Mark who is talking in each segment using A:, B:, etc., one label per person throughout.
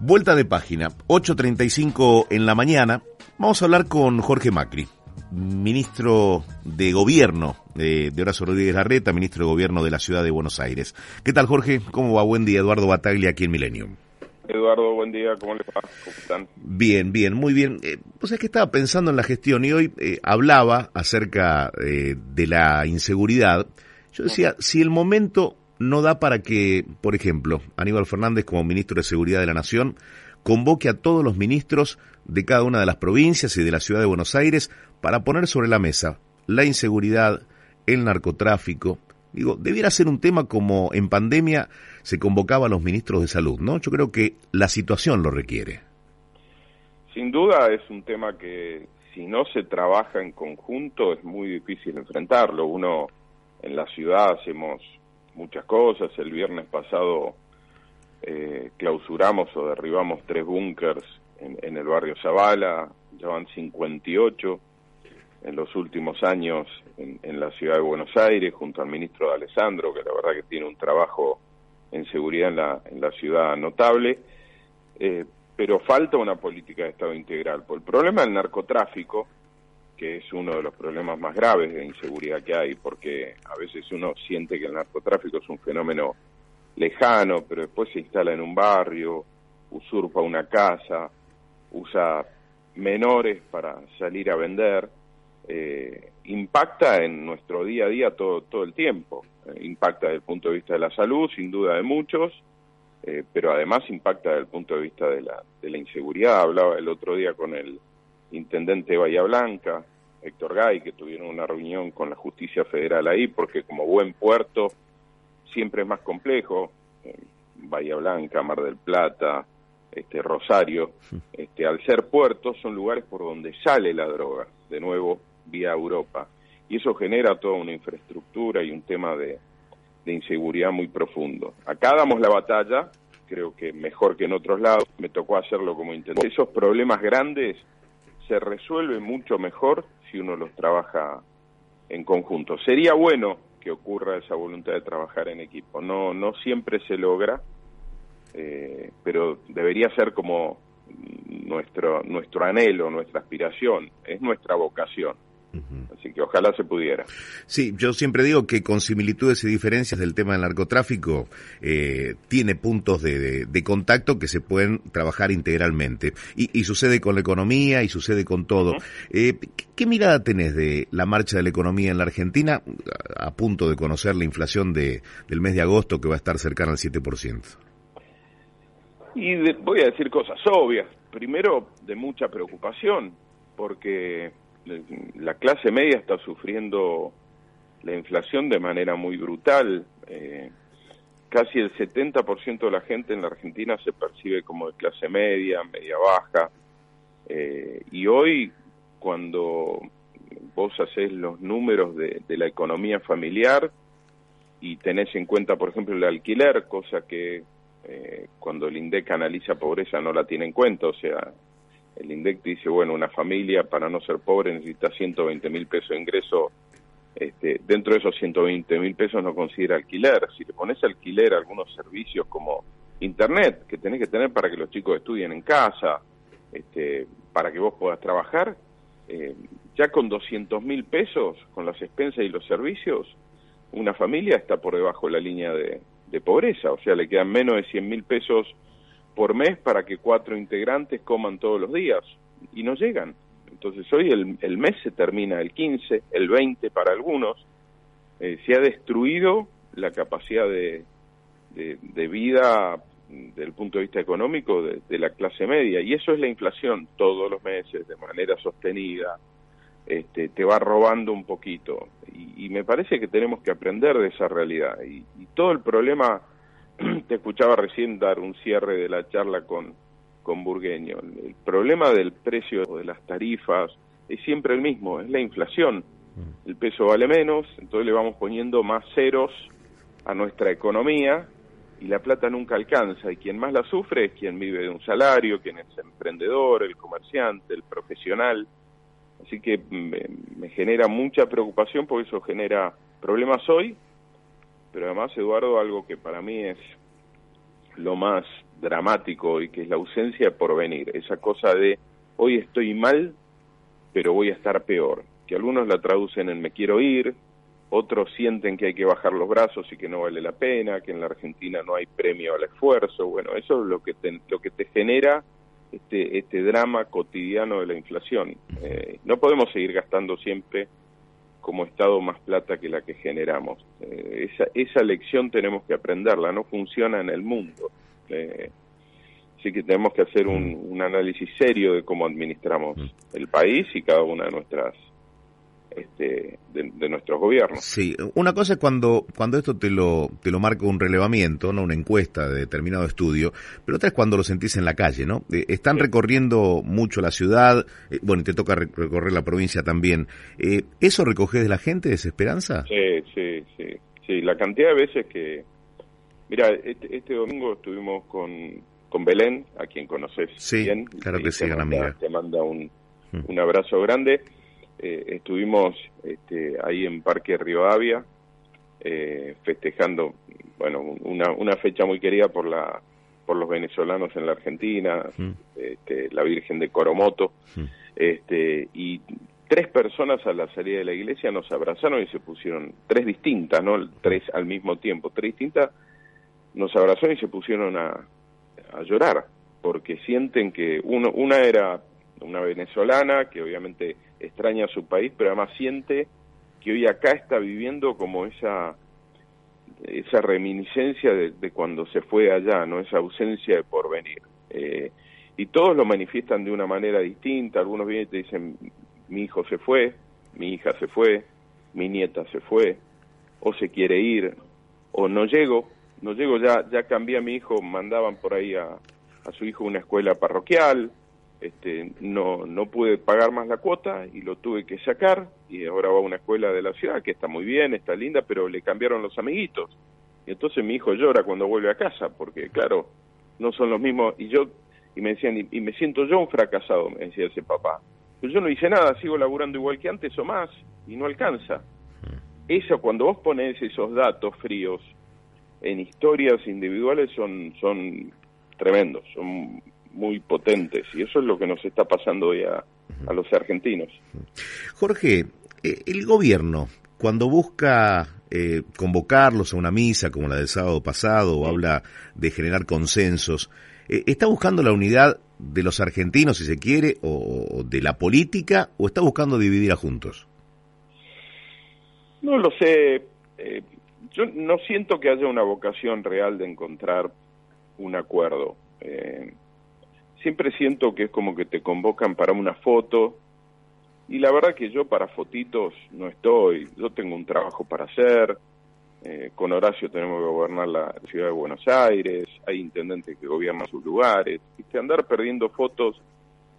A: Vuelta de página, 8.35 en la mañana. Vamos a hablar con Jorge Macri, ministro de Gobierno de, de Horacio Rodríguez Larreta, ministro de Gobierno de la Ciudad de Buenos Aires. ¿Qué tal, Jorge? ¿Cómo va? Buen día, Eduardo Bataglia, aquí en Milenio.
B: Eduardo, buen día, ¿cómo le va? ¿Cómo están?
A: Bien, bien, muy bien. Eh, pues es que estaba pensando en la gestión y hoy eh, hablaba acerca eh, de la inseguridad. Yo decía, si el momento no da para que, por ejemplo, Aníbal Fernández como ministro de Seguridad de la Nación convoque a todos los ministros de cada una de las provincias y de la ciudad de Buenos Aires para poner sobre la mesa la inseguridad, el narcotráfico. Digo, debiera ser un tema como en pandemia se convocaba a los ministros de salud, ¿no? Yo creo que la situación lo requiere.
B: Sin duda es un tema que si no se trabaja en conjunto es muy difícil enfrentarlo. Uno en la ciudad hacemos muchas cosas. El viernes pasado eh, clausuramos o derribamos tres búnkers en, el barrio Zavala, ya van 58 en los últimos años en, la ciudad de Buenos Aires, junto al ministro de Alessandro, que la verdad que tiene un trabajo en seguridad en la, en la ciudad notable, eh, pero falta una política de Estado integral. Por el problema del narcotráfico, que es uno de los problemas más graves de inseguridad que hay, porque a veces uno siente que el narcotráfico es un fenómeno lejano, pero después se instala en un barrio, usurpa una casa, usa menores para salir a vender, eh, impacta en nuestro día a día todo, todo el tiempo. Eh, impacta desde el punto de vista de la salud, sin duda de muchos, eh, pero además impacta desde el punto de vista de la, de la inseguridad. Hablaba el otro día con el intendente de Bahía Blanca, Héctor Gay, que tuvieron una reunión con la justicia federal ahí, porque como buen puerto siempre es más complejo, eh, Bahía Blanca, Mar del Plata, este Rosario, este, al ser puertos son lugares por donde sale la droga, de nuevo vía Europa, y eso genera toda una infraestructura y un tema de, de inseguridad muy profundo. Acá damos la batalla, creo que mejor que en otros lados, me tocó hacerlo como intendente. Esos problemas grandes se resuelven mucho mejor si uno los trabaja en conjunto. Sería bueno que ocurra esa voluntad de trabajar en equipo. No, no siempre se logra, eh, pero debería ser como nuestro, nuestro anhelo, nuestra aspiración, es nuestra vocación. Así que ojalá se pudiera.
A: Sí, yo siempre digo que con similitudes y diferencias del tema del narcotráfico eh, tiene puntos de, contacto que se pueden trabajar integralmente. Y, sucede con la economía y sucede con todo. Eh, ¿qué, mirada tenés de la marcha de la economía en la Argentina a punto de conocer la inflación de, del mes de agosto que va a estar cercana al 7%?
B: Y voy a decir cosas obvias. Primero, de mucha preocupación, porque la clase media está sufriendo la inflación de manera muy brutal. Eh, casi el 70% de la gente en la Argentina se percibe como de clase media, media baja. Eh, y hoy, cuando vos haces los números de, la economía familiar y tenés en cuenta, por ejemplo, el alquiler, cosa que eh, cuando el INDEC analiza pobreza no la tiene en cuenta, o sea, el INDEC dice, bueno, una familia para no ser pobre necesita 120 mil pesos de ingreso. Este, dentro de esos 120 mil pesos no considera alquiler. Si le pones alquiler a algunos servicios como Internet, que tenés que tener para que los chicos estudien en casa, este, para que vos puedas trabajar, eh, ya con 200 mil pesos, con las expensas y los servicios, una familia está por debajo de la línea de, de pobreza, o sea, le quedan menos de 100 mil pesos por mes para que cuatro integrantes coman todos los días y no llegan. Entonces hoy el, mes se termina el 15, el 20 para algunos. Eh, se ha destruido la capacidad de, de, vida desde el punto de vista económico de, la clase media y eso es la inflación todos los meses de manera sostenida. Este, te va robando un poquito y, me parece que tenemos que aprender de esa realidad y todo el problema te escuchaba recién dar un cierre de la charla con, con Burgueño. El problema del precio de las tarifas es siempre el mismo, es la inflación. Mm. El peso vale menos, entonces le vamos poniendo más ceros a nuestra economía y la plata nunca alcanza y quien más la sufre es quien vive de un salario, quien es emprendedor, el comerciante, el profesional. Así que me, genera mucha preocupación porque eso genera problemas hoy, pero además, Eduardo, algo que para mí es lo más dramático y que es la ausencia de porvenir, esa cosa de hoy estoy mal, pero voy a estar peor, que algunos la traducen en me quiero ir, otros sienten que hay que bajar los brazos y que no vale la pena, que en la Argentina no hay premio al esfuerzo, bueno, eso es lo que te, lo que te genera este, este drama cotidiano de la inflación. Eh, no podemos seguir gastando siempre como Estado más plata que la que generamos. Eh, esa, esa lección tenemos que aprenderla, no funciona en el mundo. Eh, así que tenemos que hacer un, un análisis serio de cómo administramos mm. el país y cada una de nuestras este, de, nuestros gobiernos.
A: Sí, una cosa es cuando, cuando esto te lo, te lo marca un relevamiento, no una encuesta de determinado estudio, pero otra es cuando lo sentís en la calle, ¿no? Eh, están recorriendo mucho la ciudad, eh, bueno, y te toca recorrer la provincia también. Eh, ¿Eso recoges de la gente, desesperanza?
B: Sí, sí, sí, sí. La cantidad de veces que... Mira, este, este domingo estuvimos con, con Belén, a quien conoces
A: sí,
B: bien.
A: claro que sí, gran amiga.
B: Te manda un, mm. un abrazo grande eh, estuvimos este, ahí en Parque Rivadavia eh, festejando, bueno, una, una fecha muy querida por la por los venezolanos en la Argentina, mm. este, la Virgen de Coromoto, mm. este, y tres personas a la salida de la iglesia nos abrazaron y se pusieron, tres distintas, ¿no? Tres al mismo tiempo, tres distintas, nos abrazaron y se pusieron a, a llorar, porque sienten que uno, una era una venezolana que obviamente extraña a su país, pero además siente que hoy acá está viviendo como esa esa reminiscencia de, cuando se fue allá, no esa ausencia de porvenir. Eh, y todos lo manifiestan de una manera distinta, algunos vienen y te dicen, mi hijo se fue, mi hija se fue, mi nieta se fue, o se quiere ir, o no llego, no llego, ya, ya cambié a mi hijo, mandaban por ahí a, a su hijo una escuela parroquial, este, no, no pude pagar más la cuota y lo tuve que sacar y ahora va a una escuela de la ciudad que está muy bien, está linda, pero le cambiaron los amiguitos. Y entonces mi hijo llora cuando vuelve a casa porque, claro, no son los mismos. Y yo, y me decían, y, me siento yo un fracasado, me decía ese papá. Pero yo no hice nada, sigo laburando igual que antes o más y no alcanza. Eso, cuando vos pones esos datos fríos en historias individuales son, son tremendos, son muy potentes y eso es lo que nos está pasando hoy a, los argentinos.
A: Jorge, eh, el gobierno, cuando busca eh, convocarlos a una misa como la del sábado pasado o habla de generar consensos, eh, ¿está buscando la unidad de los argentinos, si se quiere, o, de la política, o está buscando dividir a juntos?
B: No lo sé. yo no siento que haya una vocación real de encontrar un acuerdo. Eh, siempre siento que es como que te convocan para una foto y la verdad que yo para fotitos no estoy, yo tengo un trabajo para hacer, eh, con Horacio tenemos que gobernar la ciudad de Buenos Aires, hay intendentes que gobiernan sus lugares, y andar perdiendo fotos,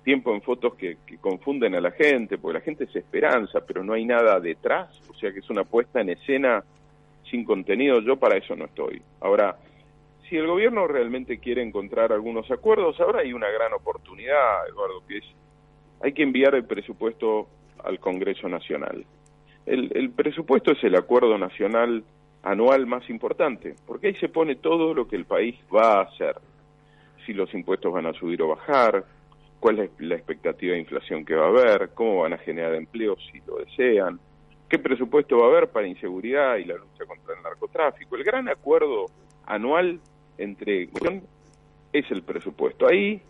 B: tiempo en fotos que, que, confunden a la gente, porque la gente es esperanza, pero no hay nada detrás, o sea que es una puesta en escena sin contenido, yo para eso no estoy. Ahora, si el gobierno realmente quiere encontrar algunos acuerdos, ahora hay una gran oportunidad, Eduardo, que es, hay que enviar el presupuesto al Congreso Nacional. El, presupuesto es el acuerdo nacional anual más importante, porque ahí se pone todo lo que el país va a hacer, si los impuestos van a subir o bajar, cuál es la expectativa de inflación que va a haber, cómo van a generar empleo si lo desean, qué presupuesto va a haber para inseguridad y la lucha contra el narcotráfico. El gran acuerdo anual entre es el presupuesto. Ahí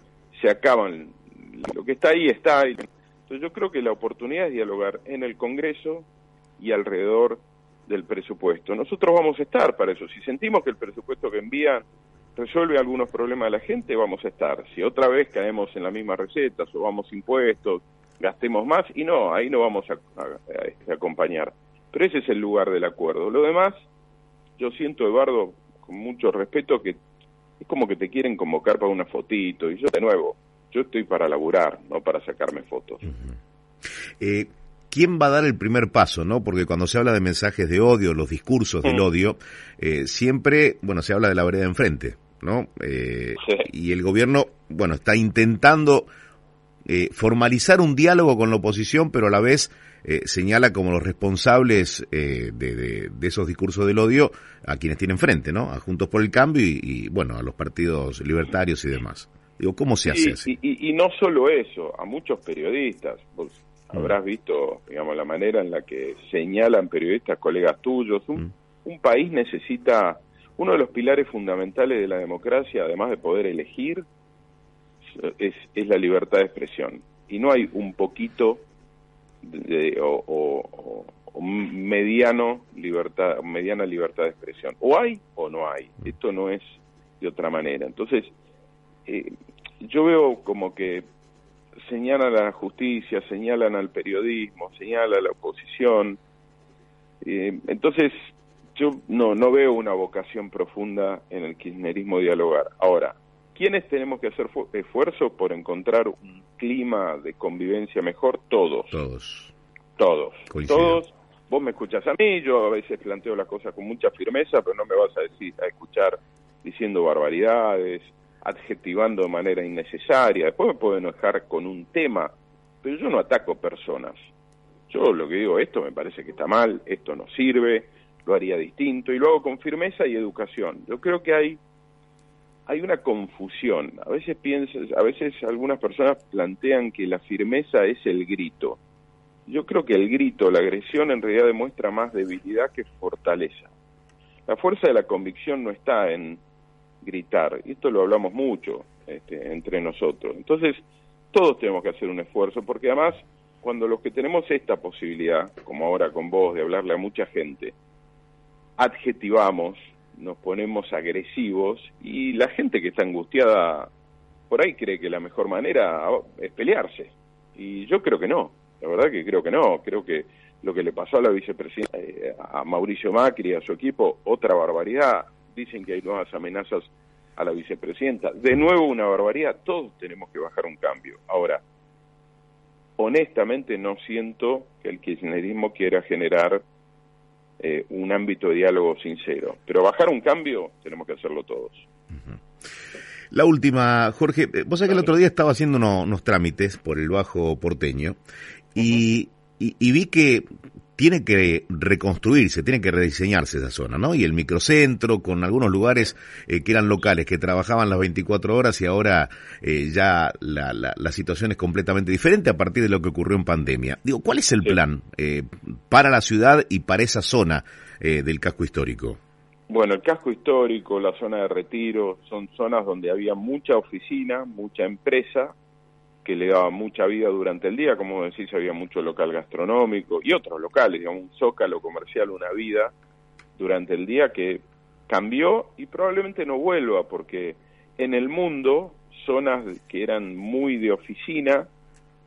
B: se acaban, lo que está ahí está. Entonces yo creo que la oportunidad es dialogar en el Congreso y alrededor del presupuesto. Nosotros vamos a estar para eso. Si sentimos que el presupuesto que envían resuelve algunos problemas de la gente, vamos a estar. Si otra vez caemos en la misma receta, subamos impuestos, gastemos más, y no, ahí no vamos a acompañar. Pero ese es el lugar del acuerdo. Lo demás, yo siento, Eduardo, con mucho respeto, que es como que te quieren convocar para una fotito. Y yo, de nuevo, yo estoy para laburar, no para sacarme fotos.
A: eh, ¿Quién va a dar el primer paso, no? Porque cuando se habla de mensajes de odio, los discursos del mm. odio, eh, siempre, bueno, se habla de la vereda enfrente, ¿no? Eh, y el gobierno, bueno, está intentando eh, formalizar un diálogo con la oposición, pero a la vez eh, señala como los responsables eh, de, esos discursos del odio a quienes tienen frente, ¿no? A Juntos por el Cambio y, bueno, a los partidos libertarios y demás. Digo, ¿cómo se hace así?
B: Y, no solo eso, a muchos periodistas. Vos mm. habrás visto, digamos, la manera en la que señalan periodistas, colegas tuyos. Un, mm. un país necesita, uno de los pilares fundamentales de la democracia, además de poder elegir, es, es la libertad de expresión. Y no hay un poquito de, o, mediano libertad, mediana libertad de expresión. O hay o no hay. Esto no es de otra manera. Entonces, eh, yo veo como que señalan a la justicia, señalan al periodismo, señalan a la oposición. Eh, entonces, yo no, no veo una vocación profunda en el kirchnerismo dialogar. Ahora, ¿quiénes tenemos que hacer esfuerzo por encontrar un clima de convivencia mejor? Todos.
A: Todos.
B: Todos. Todos. Vos me escuchas a mí, yo a veces planteo las cosas con mucha firmeza, pero no me vas a decir a escuchar diciendo barbaridades, adjetivando de manera innecesaria. Después me puedo enojar con un tema, pero yo no ataco personas. Yo lo que digo, esto me parece que está mal, esto no sirve, lo haría distinto y lo hago con firmeza y educación. Yo creo que hay hay una confusión. A veces piensas, a veces algunas personas plantean que la firmeza es el grito. Yo creo que el grito, la agresión en realidad demuestra más debilidad que fortaleza. La fuerza de la convicción no está en gritar, esto lo hablamos mucho este, entre nosotros. Entonces, todos tenemos que hacer un esfuerzo, porque además, cuando los que tenemos esta posibilidad, como ahora con vos, de hablarle a mucha gente, adjetivamos, nos ponemos agresivos y la gente que está angustiada por ahí cree que la mejor manera es pelearse. Y yo creo que no, la verdad que creo que no, creo que lo que le pasó a la vicepresidenta, eh, a Mauricio Macri, y a su equipo, otra barbaridad. Dicen que hay nuevas amenazas a la vicepresidenta. De nuevo una barbaridad, todos tenemos que bajar un cambio. Ahora, honestamente no siento que el kirchnerismo quiera generar eh, un ámbito de diálogo sincero. Pero bajar un cambio tenemos que hacerlo todos.
A: La última, Jorge, eh, vos sabés que el otro día estaba haciendo unos trámites por el Bajo Porteño y, y, vi que tiene que reconstruirse, tiene que rediseñarse esa zona, ¿no? Y el microcentro con algunos lugares eh, que eran locales, que trabajaban las 24 horas y ahora eh, ya la, la, situación es completamente diferente a partir de lo que ocurrió en pandemia. Digo, ¿cuál es el plan eh, para la ciudad y para esa zona del casco histórico?
B: Bueno, el casco histórico, la zona de retiro, son zonas donde había mucha oficina, mucha empresa que le daba mucha vida durante el día, como decís, había mucho local gastronómico y otros locales, digamos, un zócalo comercial, una vida durante el día que cambió y probablemente no vuelva, porque en el mundo zonas que eran muy de oficina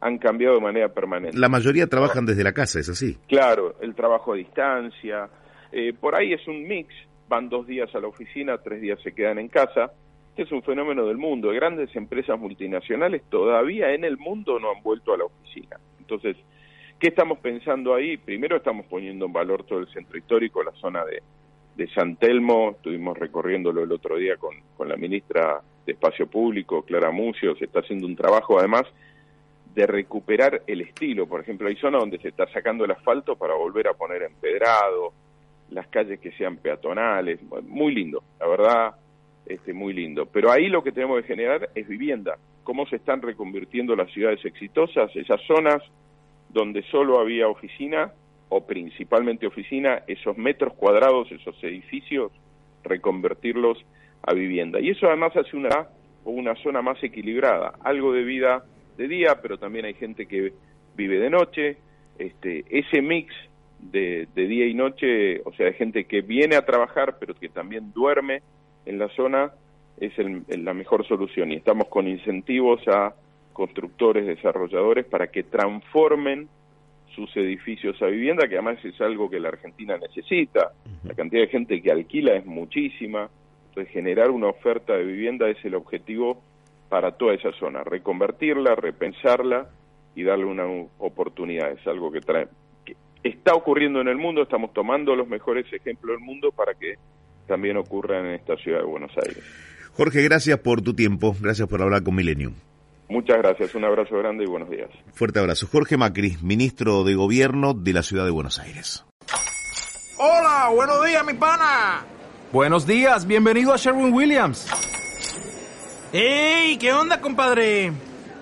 B: han cambiado de manera permanente.
A: La mayoría trabajan desde la casa, ¿es así?
B: Claro, el trabajo a distancia, eh, por ahí es un mix, van dos días a la oficina, tres días se quedan en casa, este es un fenómeno del mundo. Grandes empresas multinacionales todavía en el mundo no han vuelto a la oficina. Entonces, ¿qué estamos pensando ahí? Primero estamos poniendo en valor todo el centro histórico, la zona de, de San Telmo. Estuvimos recorriéndolo el otro día con, con la ministra de Espacio Público, Clara Mucio. Se está haciendo un trabajo, además, de recuperar el estilo. Por ejemplo, hay zonas donde se está sacando el asfalto para volver a poner empedrado, las calles que sean peatonales. Muy lindo, la verdad este, muy lindo. Pero ahí lo que tenemos que generar es vivienda. ¿Cómo se están reconvirtiendo las ciudades exitosas? Esas zonas donde solo había oficina o principalmente oficina, esos metros cuadrados, esos edificios, reconvertirlos a vivienda. Y eso además hace una, una zona más equilibrada, algo de vida de día, pero también hay gente que vive de noche. Este, ese mix de, de día y noche, o sea, de gente que viene a trabajar, pero que también duerme en la zona es la mejor solución. Y estamos con incentivos a constructores, desarrolladores para que transformen sus edificios a vivienda, que además es algo que la Argentina necesita. La cantidad de gente que alquila es muchísima, de generar una oferta de vivienda es el objetivo para toda esa zona, reconvertirla, repensarla y darle una oportunidad. Es algo que, trae, que está ocurriendo en el mundo, estamos tomando los mejores ejemplos del mundo para que también ocurra en esta ciudad de Buenos Aires.
A: Jorge, gracias por tu tiempo, gracias por hablar con Millennium.
B: Muchas gracias, un abrazo grande y buenos días.
A: Fuerte abrazo. Jorge Macri, ministro de Gobierno de la Ciudad de Buenos Aires.
C: Hola, buenos días, mi pana.
D: Buenos días, bienvenido a Sherwin Williams.
C: ¡Ey! ¿Qué onda, compadre?